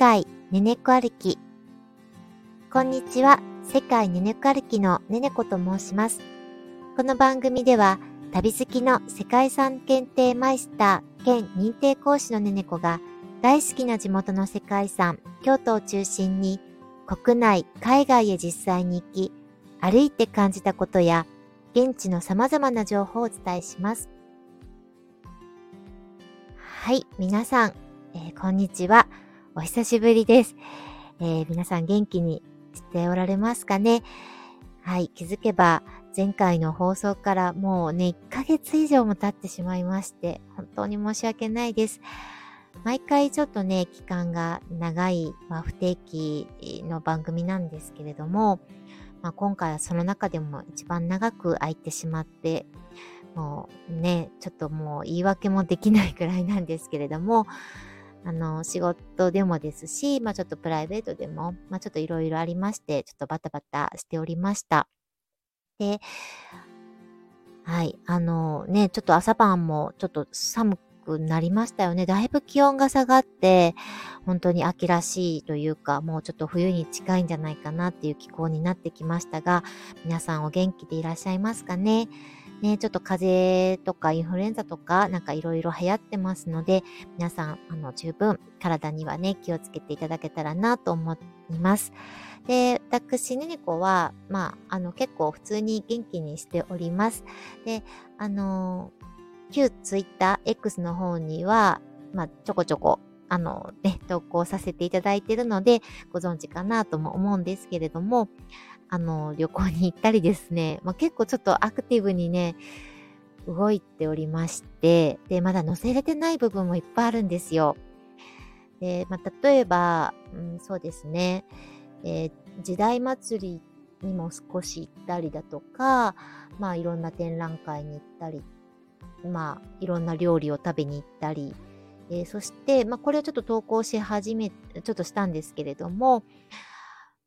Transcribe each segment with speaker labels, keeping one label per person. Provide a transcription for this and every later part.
Speaker 1: 界ねねこ歩き。こんにちは。世界ねねこ歩きのねねこと申します。この番組では、旅好きの世界遺産検定マイスター兼認定講師のねねこが、大好きな地元の世界遺産、京都を中心に、国内、海外へ実際に行き、歩いて感じたことや、現地の様々な情報をお伝えします。はい、皆さん、えー、こんにちは。お久しぶりです。えー、皆さん元気にしておられますかね？はい、気づけば前回の放送からもうね、1ヶ月以上も経ってしまいまして、本当に申し訳ないです。毎回ちょっとね、期間が長い、まあ、不定期の番組なんですけれども、まあ、今回はその中でも一番長く空いてしまって、もうね、ちょっともう言い訳もできないくらいなんですけれども、あの、仕事でもですし、まあちょっとプライベートでも、まあちょっといろいろありまして、ちょっとバタバタしておりました。で、はい、あのね、ちょっと朝晩もちょっと寒くなりましたよね。だいぶ気温が下がって、本当に秋らしいというか、もうちょっと冬に近いんじゃないかなっていう気候になってきましたが、皆さんお元気でいらっしゃいますかね？ね、ちょっと風邪とかインフルエンザとかなんかいろいろ流行ってますので、皆さん、あの、十分体にはね、気をつけていただけたらなと思います。で、私、ねねこは、まあ、あの、結構普通に元気にしております。で、あの、旧ツイッター X の方には、まあ、ちょこちょこあの、ね、投稿させていただいているので、ご存知かなとも思うんですけれども、あの、旅行に行ったりですね、まあ、結構ちょっとアクティブにね、動いておりまして、で、まだ載せれてない部分もいっぱいあるんですよ。で、まあ、例えば、うん、そうですね、えー、時代祭りにも少し行ったりだとか、まあ、いろんな展覧会に行ったり、まあ、いろんな料理を食べに行ったり、えー、そして、まあ、これをちょっと投稿し始め、ちょっとしたんですけれども、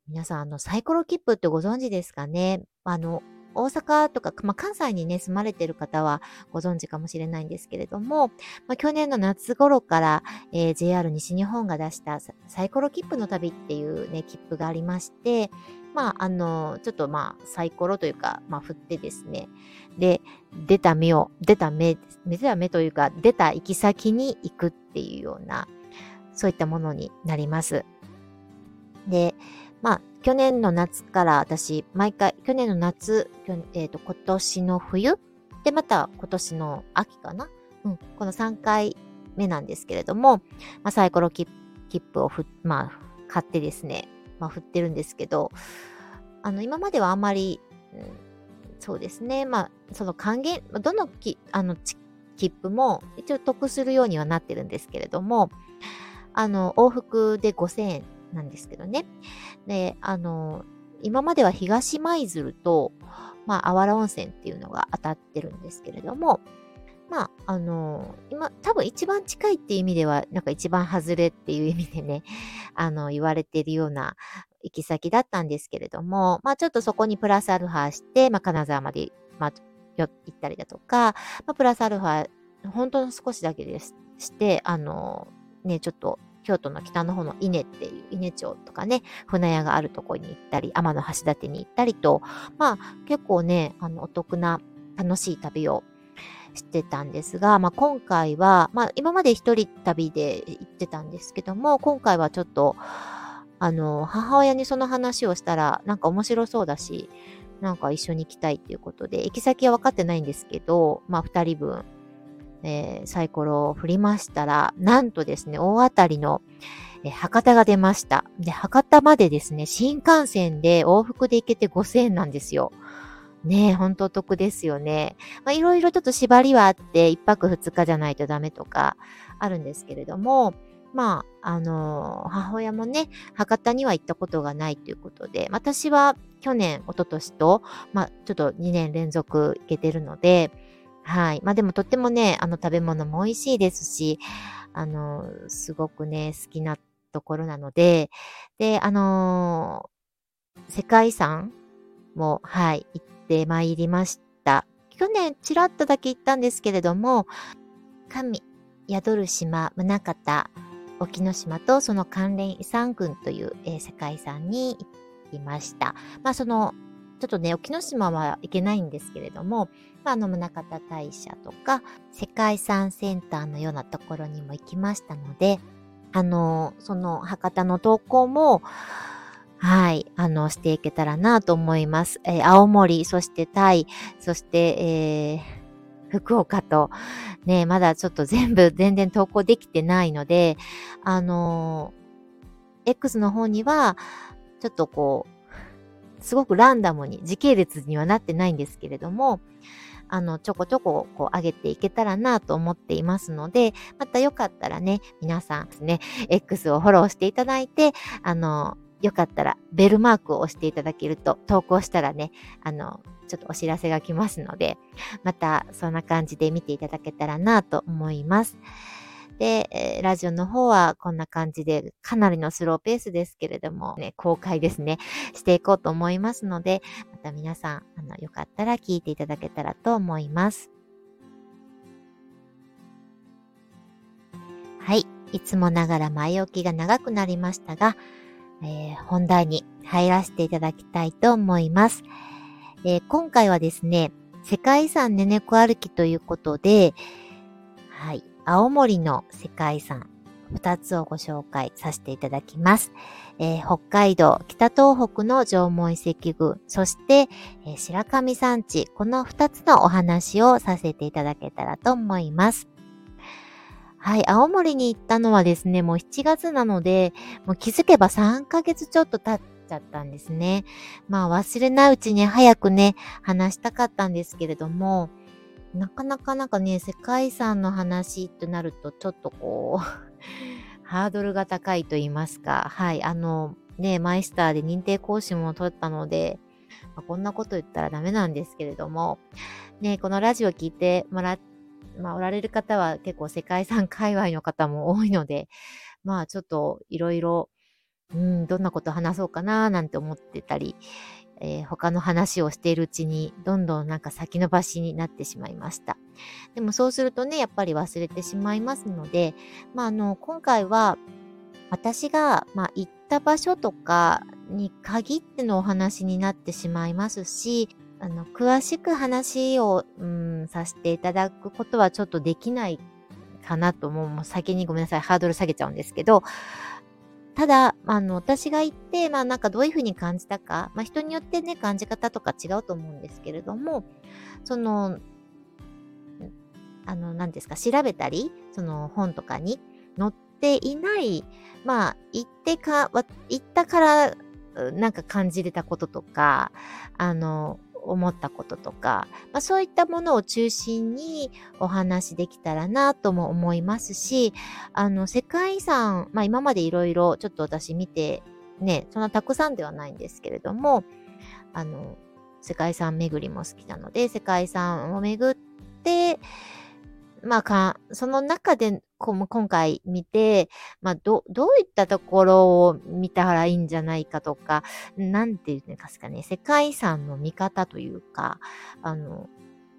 Speaker 1: 皆さん、あの、サイコロ切符ってご存知ですかね？あの、大阪とか、まあ、関西にね、住まれてる方はご存知かもしれないんですけれども、まあ、去年の夏頃から、えー、JR 西日本が出したサイコロ切符の旅っていうね、切符がありまして、まあ、あの、ちょっとまあ、サイコロというか、まあ、振ってですね、で、出た目を、出た目、出た目というか、出た行き先に行くっていうような、そういったものになります。で、まあ、去年の夏から私、毎回、去年の夏、えっ、ー、と、今年の冬、で、また今年の秋かな？うん、この3回目なんですけれども、まあ、サイコロ切符をふ、まあ、買ってですね、まあ、振ってるんですけど、あの、今まではあんまり、うん、そうですね、まあ、その還元、どのきあの切符も一応得するようにはなってるんですけれども、あの、往復で5000円なんですけどね。で、あの、今までは東舞鶴と、まあ、あわら温泉っていうのが当たってるんですけれども、まあ、あの、今、多分一番近いっていう意味では、なんか一番外れっていう意味でね、あの、言われてるような行き先だったんですけれども、まあ、ちょっとそこにプラスアルファして、まあ、金沢まで、まあ、行ったりだとか、まあ、プラスアルファ、本当の少しだけです、して、あの、ね、ちょっと京都の北の方の稲っていう稲町とかね、船屋があるとこに行ったり、天橋立に行ったりと、まあ結構ね、あのお得な楽しい旅をしてたんですが、まあ今回は、まあ今まで一人旅で行ってたんですけども、今回はちょっと、あの、母親にその話をしたら、なんか面白そうだし、なんか一緒に行きたいっていうことで、行き先は分かってないんですけど、まあ二人分えー、サイコロを振りましたら、なんとですね、大当たりの、えー、博多が出ました。で、博多までですね、新幹線で往復で行けて5000円なんですよ。ねえ、ほんとお得ですよね。まあ、いろいろちょっと縛りはあって、1泊2日じゃないとダメとかあるんですけれども、まあ、あのー、母親もね、博多には行ったことがないということで、私は去年、一昨年と、まあ、ちょっと2年連続行けてるので、はい。まあでもとってもね、あの食べ物も美味しいですし、あの、すごくね、好きなところなので、で、あのー、世界遺産も、はい、行ってまいりました。去年、ちらっとだけ行ったんですけれども、神、宿る島、宗方、沖ノ島とその関連遺産群という、えー、世界遺産に行きました。まあそのちょっとね、沖ノ島は行けないんですけれども、あ、あの、宗像大社とか、世界遺産センターのようなところにも行きましたので、あの、その博多の投稿も、はい、あの、していけたらなと思います。えー、青森、そしてタイ、そして、えー、福岡と、ね、まだちょっと全部全然投稿できてないので、あのー、X の方には、ちょっとこう、すごくランダムに、時系列にはなってないんですけれども、あの、ちょこちょこ、こう、上げていけたらなと思っていますので、またよかったらね、皆さんですね、X をフォローしていただいて、あの、よかったらベルマークを押していただけると投稿したらね、あの、ちょっとお知らせが来ますので、またそんな感じで見ていただけたらなと思います。で、えラジオの方はこんな感じでかなりのスローペースですけれども、ね、公開ですね、していこうと思いますので、また皆さん、あの、よかったら聞いていただけたらと思います。はい。いつもながら前置きが長くなりましたが、えー、本題に入らせていただきたいと思います。えー、今回はですね、世界遺産ねねこ歩きということで、はい、青森の世界遺産2つをご紹介させていただきます。えー、北海道、北東北の縄文遺跡群、そして、えー、白神山地、この2つのお話をさせていただけたらと思います。はい、青森に行ったのはですね、もう7月なので、もう気づけば3ヶ月ちょっと経っちゃったんですね。まあ忘れないうちに早くね、話したかったんですけれども、なかなかなんかね、世界遺産の話となるとちょっとこう ハードルが高いと言いますか、はい、あの、ね、マイスターで認定講師も取ったので、まあ、こんなこと言ったらダメなんですけれども、ね、このラジオ聞いてもら、まあ、おられる方は結構世界遺産界隈の方も多いので、まあ、ちょっといろいろ、うん、どんなこと話そうかななんて思ってたり、えー、他の話をしているうちに、どんどんなんか先延ばしになってしまいました。でもそうするとね、やっぱり忘れてしまいますので、まあ、あの、今回は、私が、まあ、行った場所とかに限ってのお話になってしまいますし、あの、詳しく話を、うん、させていただくことはちょっとできないかなと思う。もう先にごめんなさい、ハードル下げちゃうんですけど、ただ、あの、私が言って、まあなんかどういうふうに感じたか、まあ人によってね、感じ方とか違うと思うんですけれども、その、あの、何ですか、調べたり、その本とかに載っていない、まあ、言ってか、言ったから、なんか感じれたこととか、あの、思ったこととか、まあ、そういったものを中心にお話できたらなとも思いますし、あの、世界遺産、まあ今までいろいろちょっと私見て、ね、そんなたくさんではないんですけれども、あの、世界遺産巡りも好きなので、世界遺産を巡って、まあか、その中でこ今回見て、まあ、ど、どういったところを見たらいいんじゃないかとか、なんていうんですかね、世界遺産の見方というか、あの、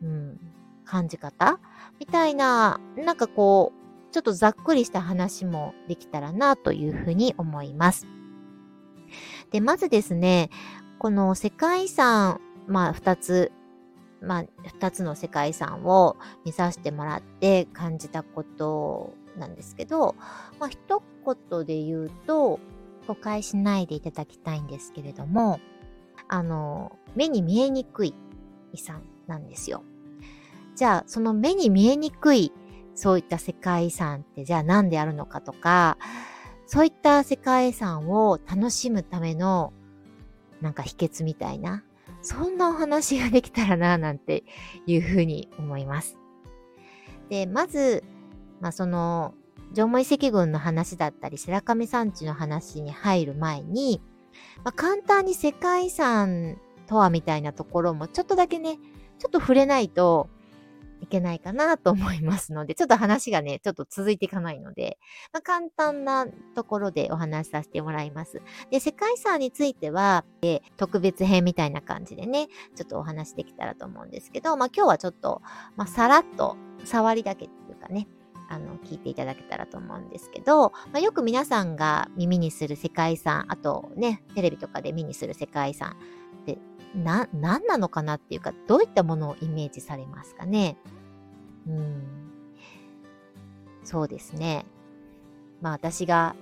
Speaker 1: うん、感じ方みたいな、なんかこう、ちょっとざっくりした話もできたらなというふうに思います。で、まずですね、この世界遺産、まあ、二つまあ、二つの世界遺産を見させてもらって感じたことなんですけど、まあ、一言で言うと、誤解しないでいただきたいんですけれども、あの、目に見えにくい遺産なんですよ。じゃあ、その目に見えにくい、そういった世界遺産ってじゃあ何であるのかとか、そういった世界遺産を楽しむためのなんか秘訣みたいな、そんなお話ができたらな、なんていうふうに思います。で、まず、まあ、その、縄文遺跡群の話だったり、白神山地の話に入る前に、まあ、簡単に世界遺産とはみたいなところもちょっとだけね、ちょっと触れないと、いけないかなと思いますので、ちょっと話がね、ちょっと続いていかないので、まあ、簡単なところでお話しさせてもらいます。で、世界遺産については、え特別編みたいな感じでね、ちょっとお話できたらと思うんですけど、まあ今日はちょっと、まあさらっと触りだけっていうかね、あの、聞いていただけたらと思うんですけど、まあ、よく皆さんが耳にする世界遺産、あとね、テレビとかで目にする世界遺産って、な、何なのかなっていうか、どういったものをイメージされますかね？うん。そうですね。まあ私が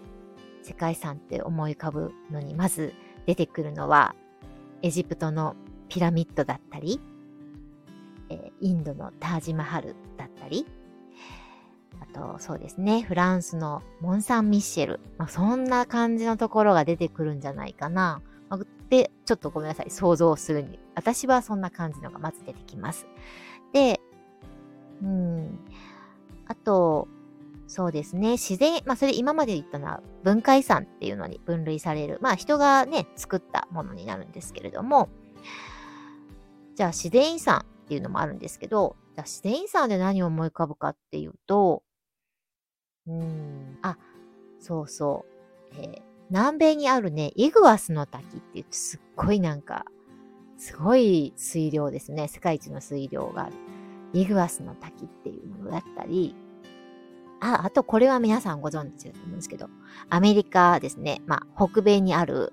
Speaker 1: 世界遺産って思い浮かぶのに、まず出てくるのは、エジプトのピラミッドだったり、え、インドのタージマハルだったり、あと、そうですね、フランスのモン・サン・ミッシェル。まあ、そんな感じのところが出てくるんじゃないかな。まあ、で、ちょっとごめんなさい、想像するに。私はそんな感じのがまず出てきます。で、うん。あと、そうですね。自然、まあそれ今まで言ったのは文化遺産っていうのに分類される。まあ人がね、作ったものになるんですけれども、じゃあ自然遺産っていうのもあるんですけど、じゃあ自然遺産で何を思い浮かぶかっていうと、うん、あ、そうそう。えー、南米にあるね、イグアスの滝って言ってすっごいなんか、すごい水量ですね。世界一の水量がある。イグアスの滝っていうものだったり、あ、あとこれは皆さんご存知だと思うんですけど、アメリカですね。まあ、北米にある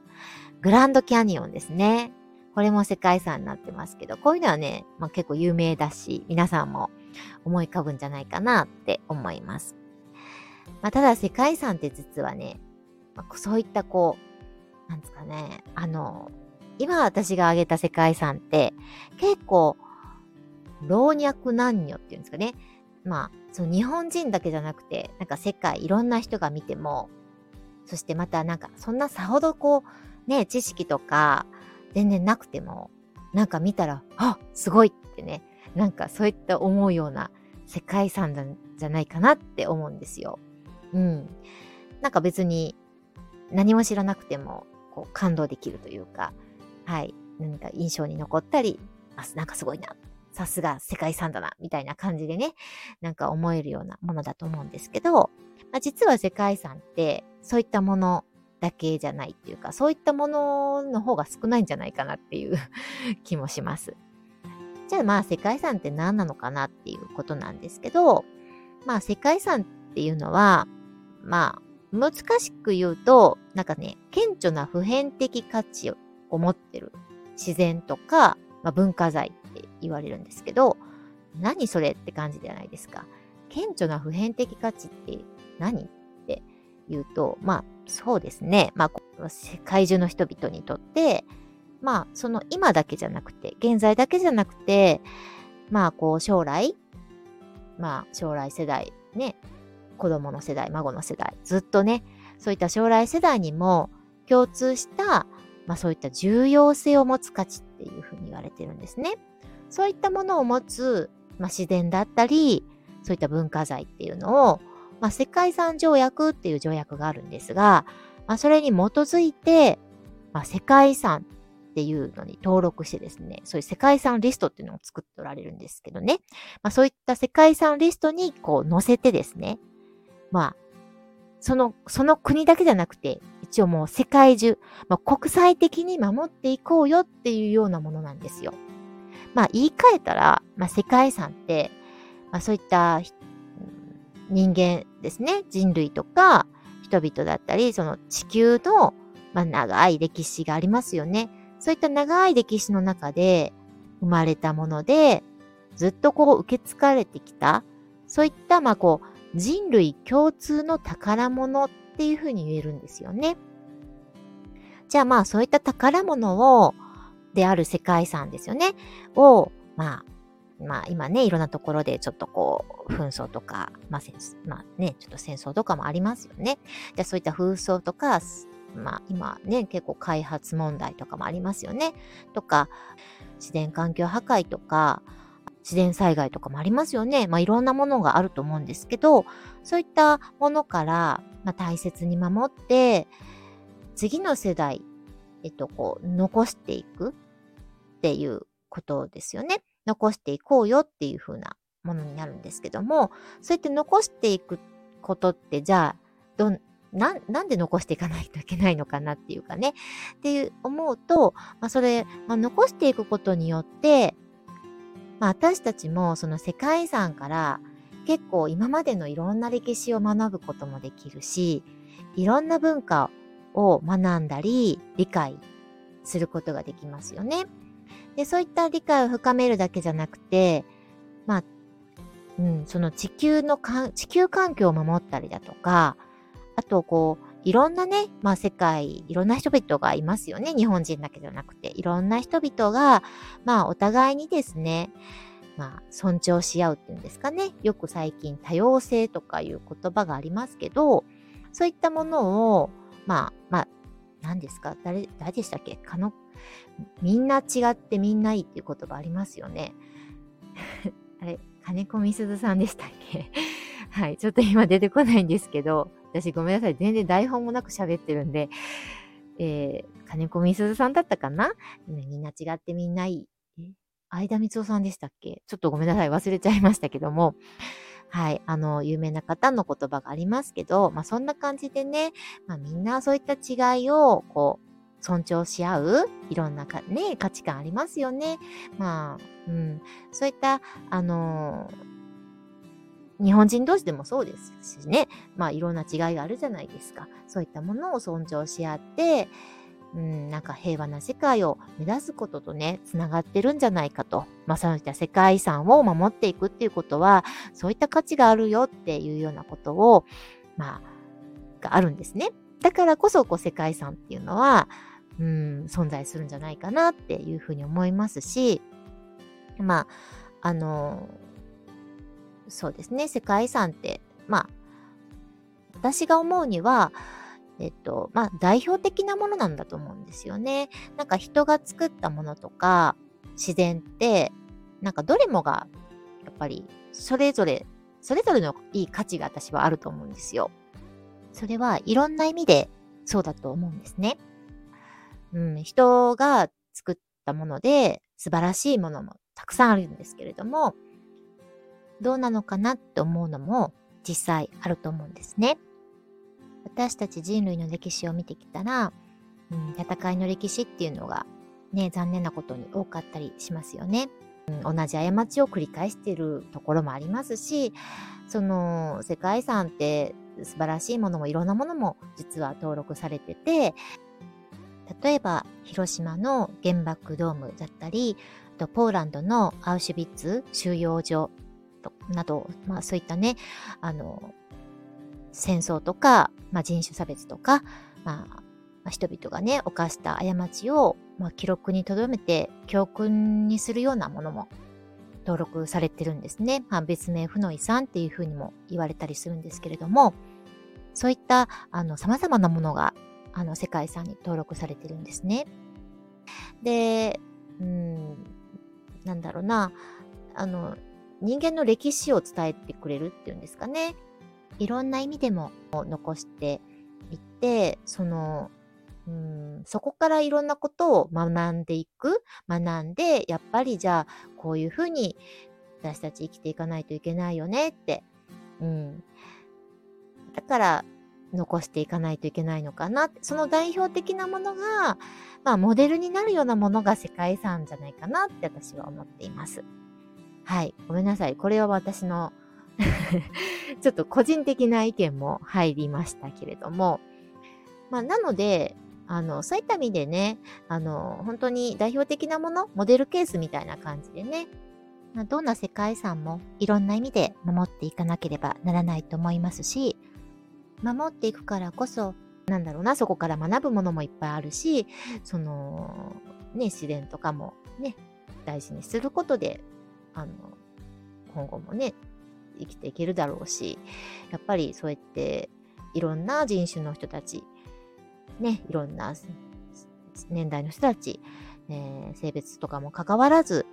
Speaker 1: グランドキャニオンですね。これも世界遺産になってますけど、こういうのはね、まあ、結構有名だし、皆さんも思い浮かぶんじゃないかなって思います。まあ、ただ世界遺産って実はね、まあ、そういったこう、なんですかね、あの、今私が挙げた世界遺産って結構老若男女っていうんですかね。まあ、その日本人だけじゃなくて、なんか世界いろんな人が見ても、そしてまたなんかそんなさほどこう、ね、知識とか全然なくても、なんか見たら、あすごいってね、なんかそういった思うような世界遺産なんじゃないかなって思うんですよ。うん。なんか別に何も知らなくてもこう感動できるというか、はい。何か印象に残ったり、あ、なんかすごいな。さすが世界遺産だな。みたいな感じでね、なんか思えるようなものだと思うんですけど、まあ、実は世界遺産ってそういったものだけじゃないっていうか、そういったものの方が少ないんじゃないかなっていう 気もします。じゃあまあ世界遺産って何なのかなっていうことなんですけど、まあ世界遺産っていうのは、まあ難しく言うと、なんかね、顕著な普遍的価値を持ってる自然とか、まあ、文化財言われるんですけど、何それって感じじゃないですか。顕著な普遍的価値って何って言うと、まあそうですね。まあ世界中の人々にとって、まあその今だけじゃなくて、現在だけじゃなくて、まあこう将来、まあ将来世代ね、子供の世代、孫の世代、ずっとね、そういった将来世代にも共通した、まあそういった重要性を持つ価値っていうふうに言われてるんですね。そういったものを持つ、まあ、自然だったり、そういった文化財っていうのを、まあ、世界遺産条約っていう条約があるんですが、まあ、それに基づいて、まあ、世界遺産っていうのに登録してですね、そういう世界遺産リストっていうのを作っておられるんですけどね、まあ、そういった世界遺産リストにこう載せてですね、まあ、その、その国だけじゃなくて、一応もう世界中、まあ、国際的に守っていこうよっていうようなものなんですよ。まあ言い換えたら、まあ世界遺産って、まあそういった人間ですね、人類とか人々だったり、その地球の、まあ、長い歴史がありますよね。そういった長い歴史の中で生まれたもので、ずっとこう受け継がれてきた、そういったまあこう人類共通の宝物っていうふうに言えるんですよね。じゃあまあそういった宝物を、である世界遺産ですよね。を、まあ、まあ今ね、いろんなところでちょっとこう、紛争とか、まあ、まあね、ちょっと戦争とかもありますよね。じゃあそういった紛争とか、まあ今ね、結構開発問題とかもありますよね。とか、自然環境破壊とか、自然災害とかもありますよね。まあ、いろんなものがあると思うんですけど、そういったものから、まあ、大切に守って、次の世代、えっと、こう、残していくっていうことですよね。残していこうよっていう風なものになるんですけども、そうやって残していくことって、じゃあ、どん、な、なんで残していかないといけないのかなっていうかね。っていう思うと、まあ、それ、まあ、残していくことによって、まあ、私たちもその世界遺産から結構今までのいろんな歴史を学ぶこともできるし、いろんな文化をを学んだり、理解することができますよね。で、そういった理解を深めるだけじゃなくて、まあ、うん、その地球のか地球環境を守ったりだとか、あとこう、いろんなね、まあ世界、いろんな人々がいますよね。日本人だけじゃなくて、いろんな人々が、まあお互いにですね、まあ尊重し合うっていうんですかね。よく最近多様性とかいう言葉がありますけど、そういったものを、まあ、まあ、何ですか？誰、誰でしたっけ？かの、みんな違ってみんないいっていう言葉ありますよね。あれ、金子みすずさんでしたっけ？はい、ちょっと今出てこないんですけど、私ごめんなさい。全然台本もなく喋ってるんで、えー、金子みすずさんだったかな？みんな違ってみんないい？え相田光夫さんでしたっけ？ちょっとごめんなさい。忘れちゃいましたけども。はい。あの、有名な方の言葉がありますけど、まあそんな感じでね、まあみんなそういった違いを、こう、尊重し合ういろんなか、ね、価値観ありますよね。まあ、うん。そういった、あの日本人同士でもそうですしね。まあいろんな違いがあるじゃないですか。そういったものを尊重し合って、うん、なんか平和な世界を目指すこととね、つながってるんじゃないかと。まあそういった世界遺産を守っていくっていうことは、そういった価値があるよっていうようなことを、まあ、があるんですね。だからこそ、こう世界遺産っていうのは、うん、存在するんじゃないかなっていうふうに思いますし、まあ、あの、そうですね、世界遺産って、まあ、私が思うには、えっと、まあ、代表的なものなんだと思うんですよね。なんか人が作ったものとか、自然って、なんかどれもが、やっぱり、それぞれ、それぞれのいい価値が私はあると思うんですよ。それはいろんな意味でそうだと思うんですね。うん、人が作ったもので素晴らしいものもたくさんあるんですけれども、どうなのかなって思うのも実際あると思うんですね。私たち人類の歴史を見てきたら、うん、戦いの歴史っていうのがね、残念なことに多かったりしますよね。うん、同じ過ちを繰り返しているところもありますし、その世界遺産って素晴らしいものもいろんなものも実は登録されてて、例えば広島の原爆ドームだったり、とポーランドのアウシュビッツ収容所など、まあそういったね、あの、戦争とか、まあ、人種差別とか、まあ、人々がね、犯した過ちを、まあ、記録に留めて教訓にするようなものも登録されてるんですね。ま、別名負の遺産っていうふうにも言われたりするんですけれども、そういったあの様々なものがあの世界遺産に登録されてるんですね。で、うん、なんだろうな、あの、人間の歴史を伝えてくれるっていうんですかね。いろんな意味でも残していって、その、うん、そこからいろんなことを学んでいく、学んで、やっぱりじゃあ、こういうふうに私たち生きていかないといけないよねって。うん。だから、残していかないといけないのかな。その代表的なものが、まあ、モデルになるようなものが世界遺産じゃないかなって私は思っています。はい。ごめんなさい。これは私の ちょっと個人的な意見も入りましたけれども。まあ、なので、あの、そういった意味でね、あの、本当に代表的なもの、モデルケースみたいな感じでね、ま、どんな世界遺産もいろんな意味で守っていかなければならないと思いますし、守っていくからこそ、なんだろうな、そこから学ぶものもいっぱいあるし、その、ね、自然とかもね、大事にすることであの、今後もね、生きていけるだろうし、やっぱりそうやっていろんな人種の人たち、ね、いろんな年代の人たち、えー、性別とかも関わらず、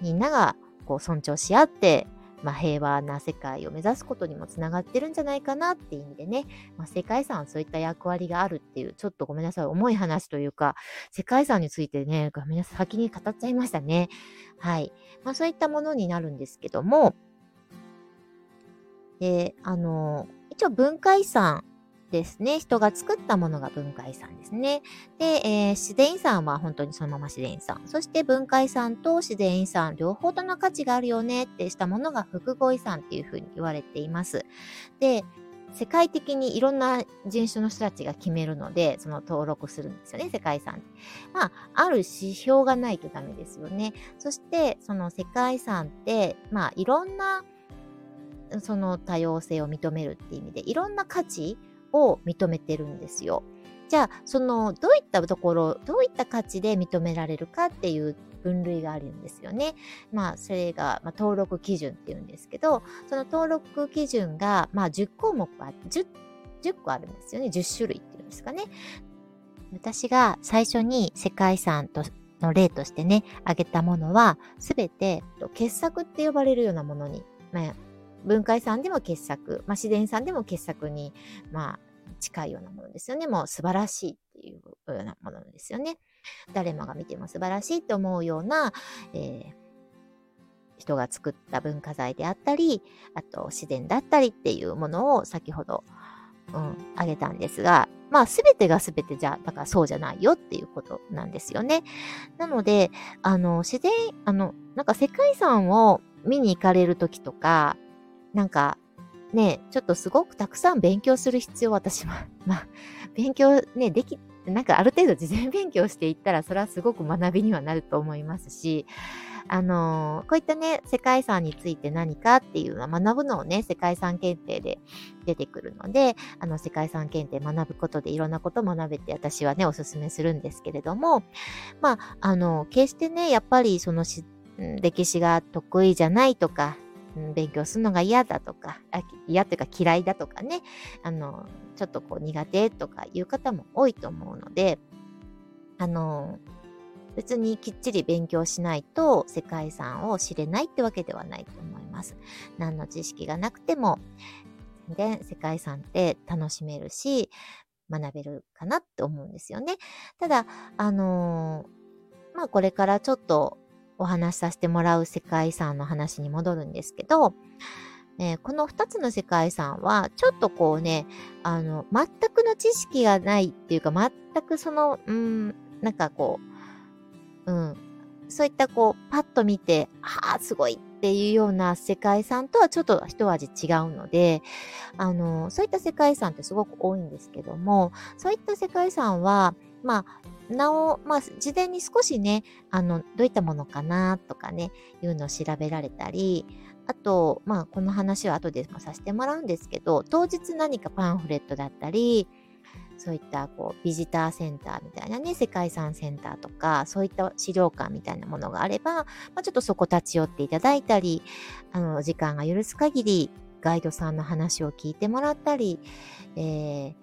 Speaker 1: みんながこう尊重し合って、まあ、平和な世界を目指すことにもつながってるんじゃないかなっていう意味でね、まあ、世界遺産はそういった役割があるっていう、ちょっとごめんなさい、重い話というか、世界遺産についてね、ごめんなさい、先に語っちゃいましたね。はい。まあ、そういったものになるんですけども、で、あの、一応文化遺産ですね。人が作ったものが文化遺産ですね。で、えー、自然遺産は本当にそのまま自然遺産。そして文化遺産と自然遺産、両方との価値があるよねってしたものが複合遺産っていうふうに言われています。で、世界的にいろんな人種の人たちが決めるので、その登録するんですよね、世界遺産。まあ、ある指標がないとダメですよね。そして、その世界遺産って、まあ、いろんな、その多様性を認めるっていう意味で、いろんな価値を認めてるんですよ。じゃあ、その、どういったところ、どういった価値で認められるかっていう分類があるんですよね。まあ、それが、まあ、登録基準っていうんですけど、その登録基準が、まあ、10項目あ、10、10個あるんですよね。10種類っていうんですかね。私が最初に世界遺産との例としてね、挙げたものは、すべて傑作って呼ばれるようなものに、まあ、文化遺産でも傑作、まあ、自然遺産でも傑作に、まあ、近いようなものですよね。もう素晴らしいっていうようなものですよね。誰もが見ても素晴らしいと思うような、えー、人が作った文化財であったり、あと自然だったりっていうものを先ほど、うん、あげたんですが、まあ、すべてがすべてじゃ、だからそうじゃないよっていうことなんですよね。なので、あの、自然、あの、なんか世界遺産を見に行かれるときとか、なんか、ね、ちょっとすごくたくさん勉強する必要、私は。まあ、勉強ね、でき、なんかある程度事前勉強していったら、それはすごく学びにはなると思いますし、あのー、こういったね、世界遺産について何かっていうのは学ぶのをね、世界遺産検定で出てくるので、あの、世界遺産検定学ぶことでいろんなこと学べて私はね、おすすめするんですけれども、まあ、あの、決してね、やっぱりその歴史が得意じゃないとか、勉強するのが嫌だとか、嫌というか嫌いだとかね、あの、ちょっとこう苦手とかいう方も多いと思うので、あの、別にきっちり勉強しないと世界遺産を知れないってわけではないと思います。何の知識がなくても、全然世界遺産って楽しめるし、学べるかなって思うんですよね。ただ、あの、まあこれからちょっとお話しさせてもらう世界遺産の話に戻るんですけど、えー、この2つの世界遺産は、ちょっとこうね、あの、全くの知識がないっていうか、全くその、うん、なんかこう、うん、そういったこう、パッと見て、ああ、すごいっていうような世界遺産とはちょっと一味違うので、あの、そういった世界遺産ってすごく多いんですけども、そういった世界遺産は、まあ、なお、まあ、事前に少しね、あの、どういったものかなとかね、いうのを調べられたり、あと、まあ、この話は後でもさせてもらうんですけど、当日何かパンフレットだったり、そういったこうビジターセンターみたいなね、世界遺産センターとか、そういった資料館みたいなものがあれば、まあ、ちょっとそこ立ち寄っていただいたり、あの、時間が許す限り、ガイドさんの話を聞いてもらったり、えー、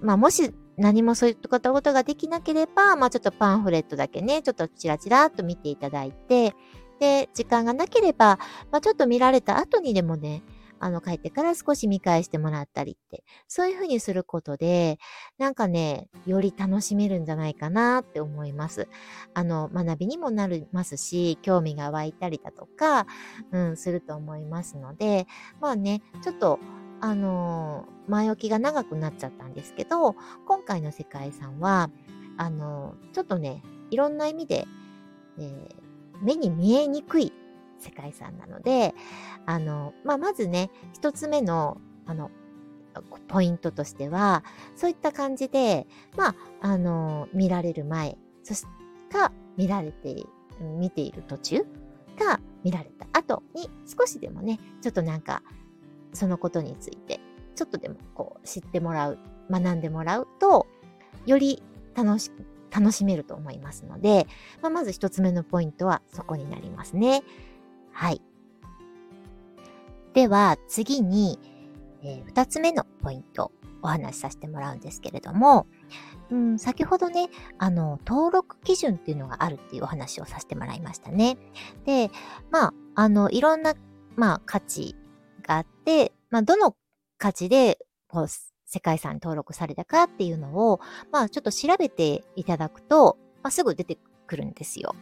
Speaker 1: まあ、もし何もそういったことができなければ、まあちょっとパンフレットだけね、ちょっとチラチラっと見ていただいて、で、時間がなければ、まあちょっと見られた後にでもね、あの、帰ってから少し見返してもらったりって、そういうふうにすることで、なんかね、より楽しめるんじゃないかなって思います。あの、学びにもなりますし、興味が湧いたりだとか、うん、すると思いますので、まあね、ちょっと、あのー、前置きが長くなっちゃったんですけど、今回の世界遺産は、あのー、ちょっとね、いろんな意味で、えー、目に見えにくい世界遺産なので、あの、まあ、まずね、一つ目の、あの、ポイントとしては、そういった感じで、まあ、あの、見られる前、そしか、見られて、見ている途中か、見られた後に少しでもね、ちょっとなんか、そのことについて、ちょっとでもこう知ってもらう、学んでもらうと、より楽し、楽しめると思いますので、まあ、まず一つ目のポイントはそこになりますね。はい。では、次に、えー、二つ目のポイント、お話しさせてもらうんですけれども、うん、先ほどね、あの、登録基準っていうのがあるっていうお話をさせてもらいましたね。で、まあ、あの、いろんな、まあ、価値があって、まあ、どの価値で、こう、世界遺産に登録されたかっていうのを、まあ、ちょっと調べていただくと、まあ、すぐ出てくるんですよ。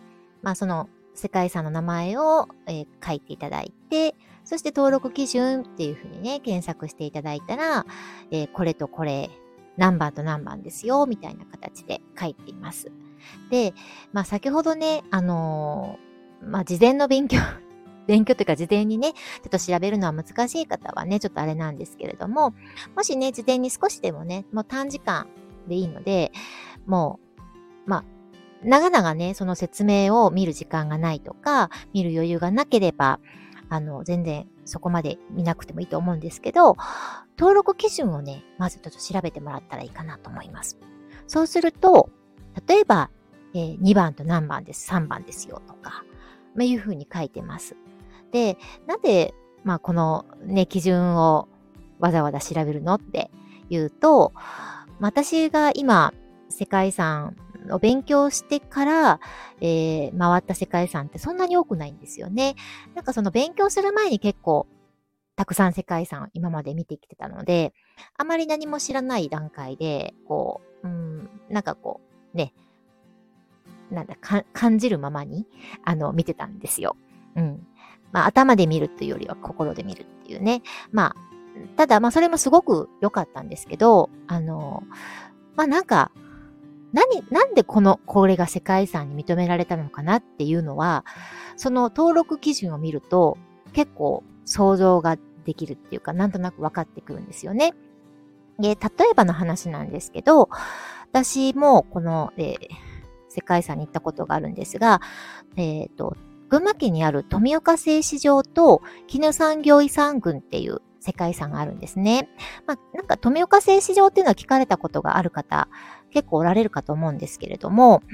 Speaker 1: まあ、その、世界遺産の名前を、えー、書いていただいて、そして登録基準っていうふうにね、検索していただいたら、えー、これとこれ、何番と何番ですよ、みたいな形で書いています。で、まあ先ほどね、あのー、まあ事前の勉強勉強というか事前にね、ちょっと調べるのは難しい方はね、ちょっとあれなんですけれども、もしね、事前に少しでもね、もう短時間でいいので、もう、まあ、長々ね、その説明を見る時間がないとか、見る余裕がなければ、あの、全然そこまで見なくてもいいと思うんですけど、登録基準をね、まずちょっと調べてもらったらいいかなと思います。そうすると、例えば、えー、2番と何番です、3番ですよとか、まあ、いうふうに書いてます。で、なんで、まあ、このね、基準をわざわざ調べるのっていうと、私が今、世界遺産を勉強してから、えー、回った世界遺産ってそんなに多くないんですよね。なんかその勉強する前に結構、たくさん世界遺産を今まで見てきてたので、あまり何も知らない段階で、こう、うん、なんかこう、ね、なんだ、感じるままに、あの、見てたんですよ。うん。まあ、頭で見るというよりは心で見るっていうね。まあ、ただ、まあ、それもすごく良かったんですけど、あの、まあ、なんか、何、なんでこの、これが世界遺産に認められたのかなっていうのは、その登録基準を見ると、結構想像ができるっていうか、なんとなく分かってくるんですよね。で、例えばの話なんですけど、私もこの、えー、世界遺産に行ったことがあるんですが、えっ、ー、と、群馬県にある富岡製糸場と絹産業遺産群っていう世界遺産があるんですね。まあ、なんか富岡製糸場っていうのは聞かれたことがある方、結構おられるかと思うんですけれども、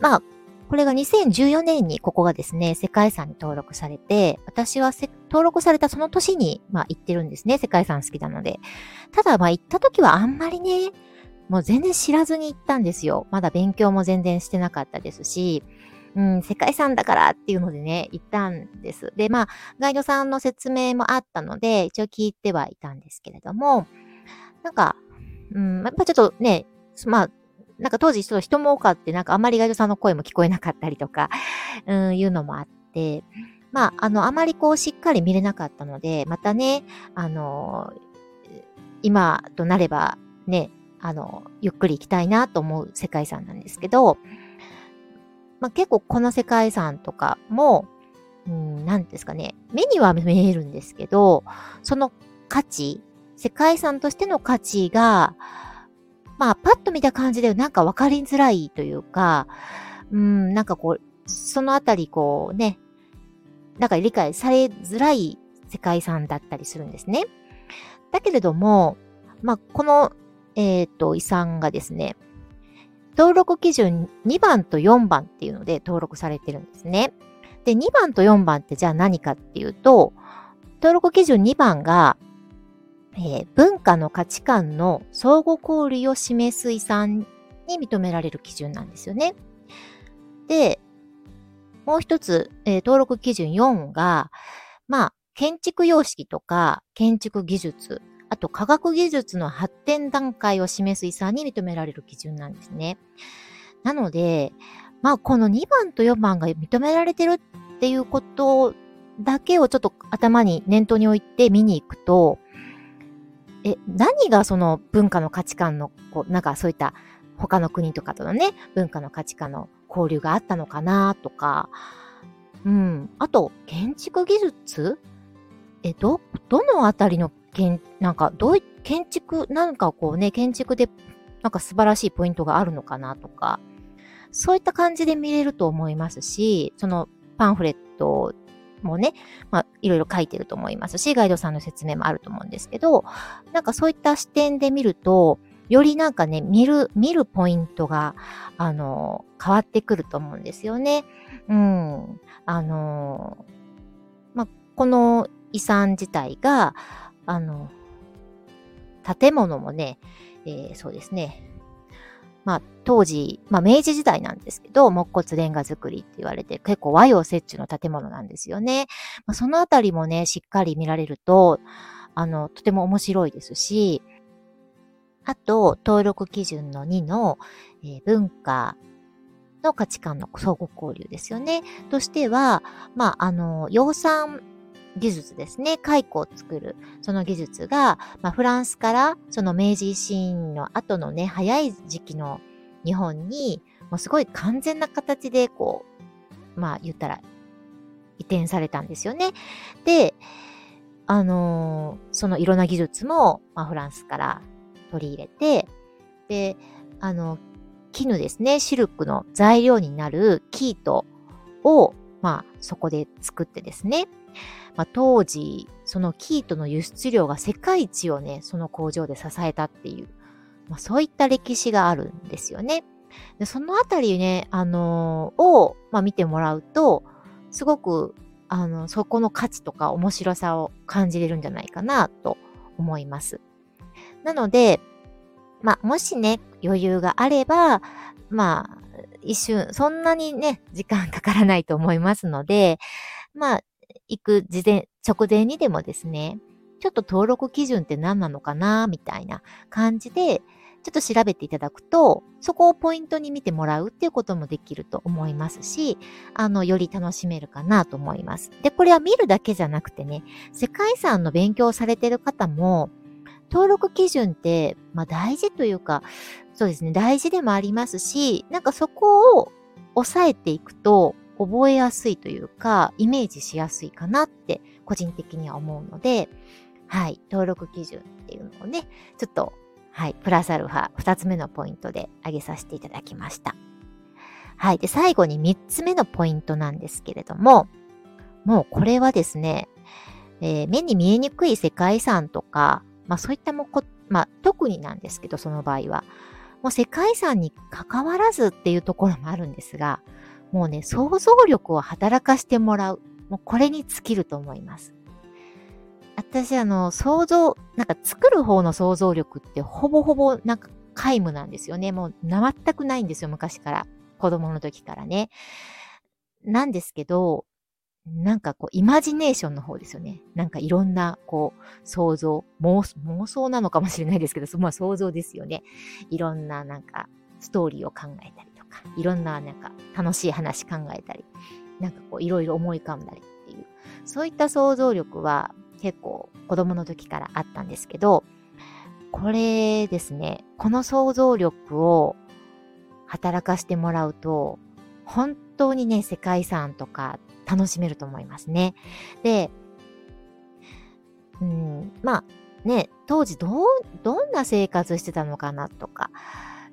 Speaker 1: まあ、これが2014年にここがですね、世界遺産に登録されて、私は登録されたその年に、まあ行ってるんですね。世界遺産好きなので。ただ、まあ行った時はあんまりね、もう全然知らずに行ったんですよ。まだ勉強も全然してなかったですし、うん、世界遺産だからっていうのでね、行ったんです。で、まあ、ガイドさんの説明もあったので、一応聞いてはいたんですけれども、なんか、うん、やっぱちょっとね、まあ、なんか当時ちょっと人も多かって、なんかあんまりガイドさんの声も聞こえなかったりとか、うん、いうのもあって、まあ、あの、あまりこうしっかり見れなかったので、またね、あの、今となればね、あの、ゆっくり行きたいなと思う世界遺産なんですけど、まあ、結構この世界遺産とかも、うん、なんですかね、目には見えるんですけど、その価値、世界遺産としての価値が、まあ、パッと見た感じでなんか分かりづらいというか、うん、なんかこう、そのあたりこうね、なんか理解されづらい世界遺産だったりするんですね。だけれども、まあ、この、えっ、ー、と、遺産がですね、登録基準2番と4番っていうので登録されてるんですね。で、2番と4番ってじゃあ何かっていうと、登録基準2番が、えー、文化の価値観の相互交流を示す遺産に認められる基準なんですよね。で、もう一つ、えー、登録基準4が、まあ、建築様式とか建築技術、あと科学技術の発展段階を示す遺産に認められる基準なんですね。なので、まあこの2番と4番が認められてるっていうことだけをちょっと頭に念頭に置いて見に行くと、え、何がその文化の価値観の、こう、なんかそういった他の国とかとのね、文化の価値観の交流があったのかなとか、うん。あと、建築技術？え、ど、どのあたりの建、なんか、どうい、建築、なんかこうね、建築で、なんか素晴らしいポイントがあるのかなとか、そういった感じで見れると思いますし、そのパンフレットもね、まあ、いろいろ書いてると思いますし、ガイドさんの説明もあると思うんですけど、なんかそういった視点で見ると、よりなんかね、見る、見るポイントが、あの、変わってくると思うんですよね。うん。あの、まあ、この遺産自体が、あの、建物もね、えー、そうですね。まあ、当時、まあ、明治時代なんですけど、木骨レンガ造りって言われて、結構和洋折衷の建物なんですよね。まあ、そのあたりもね、しっかり見られると、あの、とても面白いですし、あと、登録基準の2の、えー、文化の価値観の相互交流ですよね。としては、まあ、あの、養蚕技術ですね、蚕を作る、その技術が、まあ、フランスからその明治維新の後のね、早い時期の日本に、もうすごい完全な形で、こう、まあ言ったら移転されたんですよね。で、あのー、そのいろんな技術も、まあ、フランスから取り入れて、で、あの、絹ですね、シルクの材料になるキートを、まあ、そこで作ってですね、まあ、当時、そのキートの輸出量が世界一をね、その工場で支えたっていう、まあ、そういった歴史があるんですよね。でそのあたりね、あのー、を、まあ、見てもらうと、すごく、あの、そこの価値とか面白さを感じれるんじゃないかなと思います。なので、まあ、もしね、余裕があれば、まあ、一瞬、そんなにね、時間かからないと思いますので、まあ、行く事前、直前にでもですね、ちょっと登録基準って何なのかな、みたいな感じで、ちょっと調べていただくと、そこをポイントに見てもらうっていうこともできると思いますし、あの、より楽しめるかなと思います。で、これは見るだけじゃなくてね、世界遺産の勉強をされてる方も、登録基準って、まあ大事というか、そうですね、大事でもありますし、なんかそこを抑えていくと覚えやすいというか、イメージしやすいかなって個人的には思うので、はい、登録基準っていうのをね、ちょっと、はい、プラスアルファ2つ目のポイントで挙げさせていただきました。はい。で、最後に3つ目のポイントなんですけれども、もうこれはですね、えー、目に見えにくい世界遺産とか、まあそういったもこ、まあ特になんですけど、その場合は。もう世界遺産に関わらずっていうところもあるんですが、もうね、想像力を働かしてもらう。もうこれに尽きると思います。私、あの、想像、なんか作る方の想像力ってほぼほぼなんか皆無なんですよね。もう全くないんですよ、昔から。子供の時からね。なんですけど、なんかこう、イマジネーションの方ですよね。なんかいろんな、こう、想像、妄想なのかもしれないですけど、まあ想像ですよね。いろんななんか、ストーリーを考えたりとか、いろんななんか、楽しい話考えたり、なんかこう、いろいろ思い浮かんだりっていう、そういった想像力は結構子供の時からあったんですけど、これですね、この想像力を働かしてもらうと、本当にね、世界遺産とか楽しめると思いますね。で、うん、まあね、当時ど、どんな生活してたのかなとか、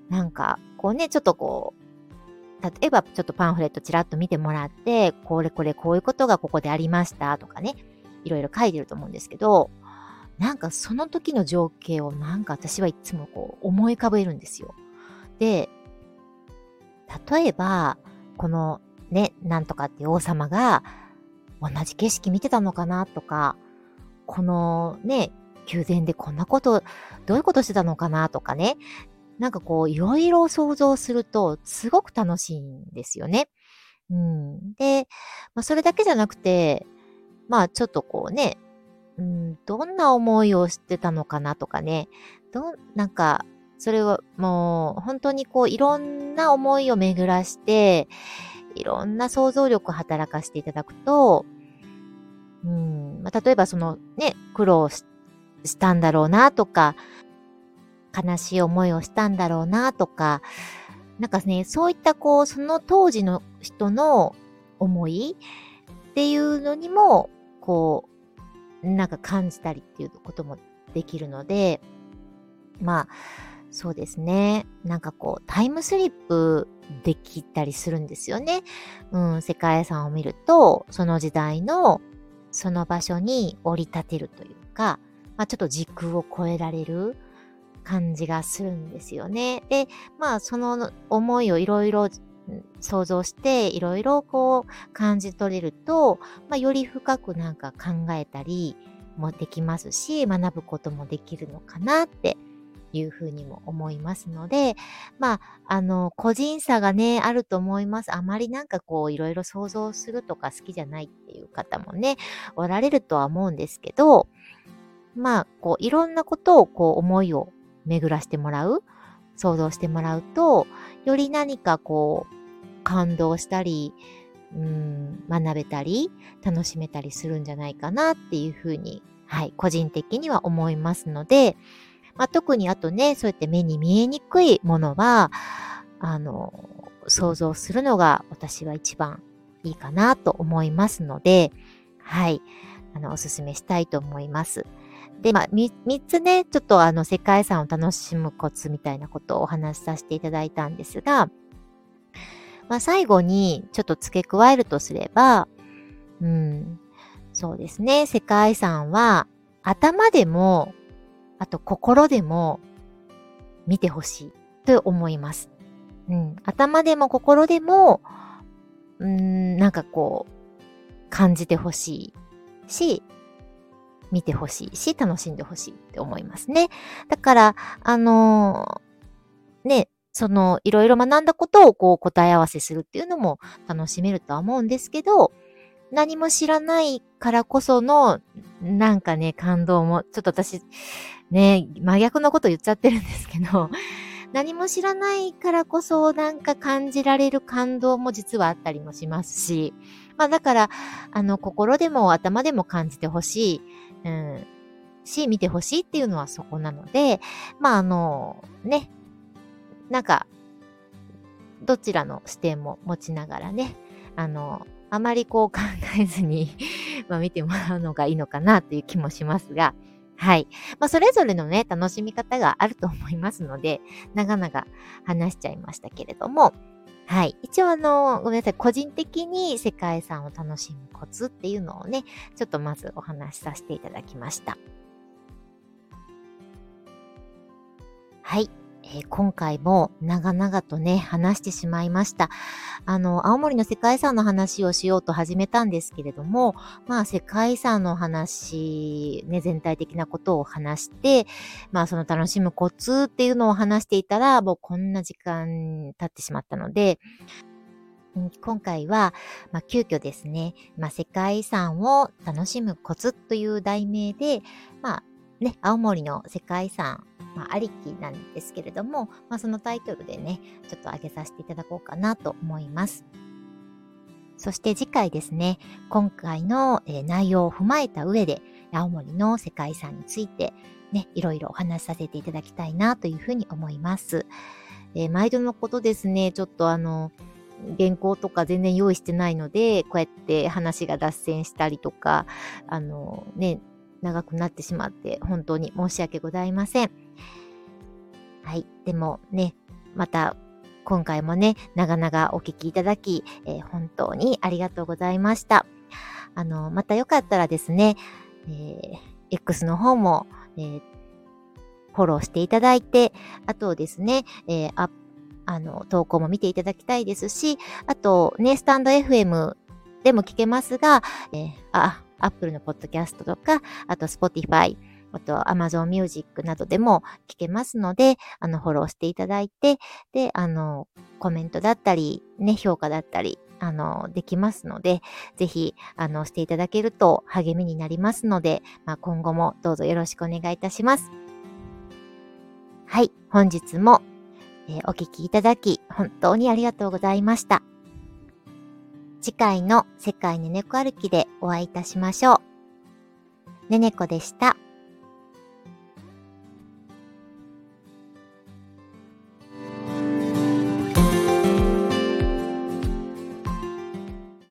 Speaker 1: なんか、こうね、ちょっとこう、例えばちょっとパンフレットちらっと見てもらって、これこれこういうことがここでありましたとかね、いろいろ書いてると思うんですけど、なんかその時の情景をなんか私はいつもこう思い浮かべるんですよ。で、例えば、このね、なんとかっていう王様が同じ景色見てたのかなとか、このね、宮殿でこんなこと、どういうことしてたのかなとかね。なんかこう、いろいろ想像すると、すごく楽しいんですよね。うん。で、まあ、それだけじゃなくて、まあ、ちょっとこうね、うん、どんな思いをしてたのかなとかね。ど、なんか、それはもう、本当にこう、いろんな思いを巡らして、いろんな想像力を働かせていただくと、うん、まあ、例えばそのね、苦労したんだろうなとか、悲しい思いをしたんだろうなとか、なんかね、そういったこう、その当時の人の思いっていうのにも、こう、なんか感じたりっていうこともできるので、まあ、そうですね。なんかこう、タイムスリップできたりするんですよね。うん、世界遺産を見ると、その時代のその場所に降り立てるというか、まあ、ちょっと時空を超えられる感じがするんですよね。で、まあその思いをいろいろ想像していろいろこう感じ取れると、まあ、より深くなんか考えたりもできますし、学ぶこともできるのかなっていうふうにも思いますので、まあ、あの、個人差がね、あると思います。あまりなんかこう、いろいろ想像するとか好きじゃないっていう方もね、おられるとは思うんですけど、まあ、こう、いろんなことをこう、思いを巡らしてもらう、想像してもらうと、より何かこう、感動したり、うん、学べたり、楽しめたりするんじゃないかなっていうふうに、はい、個人的には思いますので、まあ、特にあとね、そうやって目に見えにくいものは、あの、想像するのが私は一番いいかなと思いますので、はい、あの、おすすめしたいと思います。で、まあ、三つね、ちょっとあの、世界遺産を楽しむコツみたいなことをお話しさせていただいたんですが、まあ、最後にちょっと付け加えるとすれば、うん、そうですね、世界遺産は頭でも、あと心でも見てほしいと思います。うん、頭でも心でも、うん、なんかこう、感じてほしいし、見てほしいし、楽しんでほしいって思いますね。だから、あのー、ね、その、いろいろ学んだことをこう答え合わせするっていうのも楽しめるとは思うんですけど、何も知らないからこその、なんかね、感動も、ちょっと私、ね、真逆のこと言っちゃってるんですけど、何も知らないからこそなんか感じられる感動も実はあったりもしますし、まあだから、あの、心でも頭でも感じてほしい、うん、し、見てほしいっていうのはそこなので、まああの、ね、なんか、どちらの視点も持ちながらね、あの、あまりこう考えずに まあ見てもらうのがいいのかなという気もしますが、はい。まあ、それぞれのね、楽しみ方があると思いますので、長々話しちゃいましたけれども、はい。一応あの、ごめんなさい。個人的に世界遺産を楽しむコツっていうのをね、ちょっとまずお話しさせていただきました。はい。えー、今回も長々とね、話してしまいました。あの、青森の世界遺産の話をしようと始めたんですけれども、まあ世界遺産の話、ね、全体的なことを話して、まあその楽しむコツっていうのを話していたら、もうこんな時間経ってしまったので、今回は、まあ、急遽ですね、まあ、世界遺産を楽しむコツという題名で、まあ、ね、青森の世界遺産まあ、ありきなんですけれども、まあ、そのタイトルでね、ちょっと上げさせていただこうかなと思います。そして次回ですね、今回の、内容を踏まえた上で、青森の世界遺産について、ね、いろいろお話しさせていただきたいなというふうに思います。えー、毎度のことですね、ちょっとあの、原稿とか全然用意してないので、こうやって話が脱線したりとか、あのね、長くなってしまって本当に申し訳ございません。はい。でもね、また今回もね、長々お聞きいただき、えー、本当にありがとうございました。あの、またよかったらですね、えー、X の方も、えー、フォローしていただいて、あとですね、えー、ああの、投稿も見ていただきたいですし、あと、ね、スタンド FM でも聞けますが、えー、あ、Apple のポッドキャストとか、あと Spotify、あと Amazon Music などでも聞けますので、あの、フォローしていただいて、で、あの、コメントだったり、ね、評価だったり、あの、できますので、ぜひ、あの、していただけると励みになりますので、まあ、今後もどうぞよろしくお願いいたします。はい、本日も、えー、お聞きいただき、本当にありがとうございました。次回の世界ねねこ歩きでお会いいたしましょう。ねねこでした。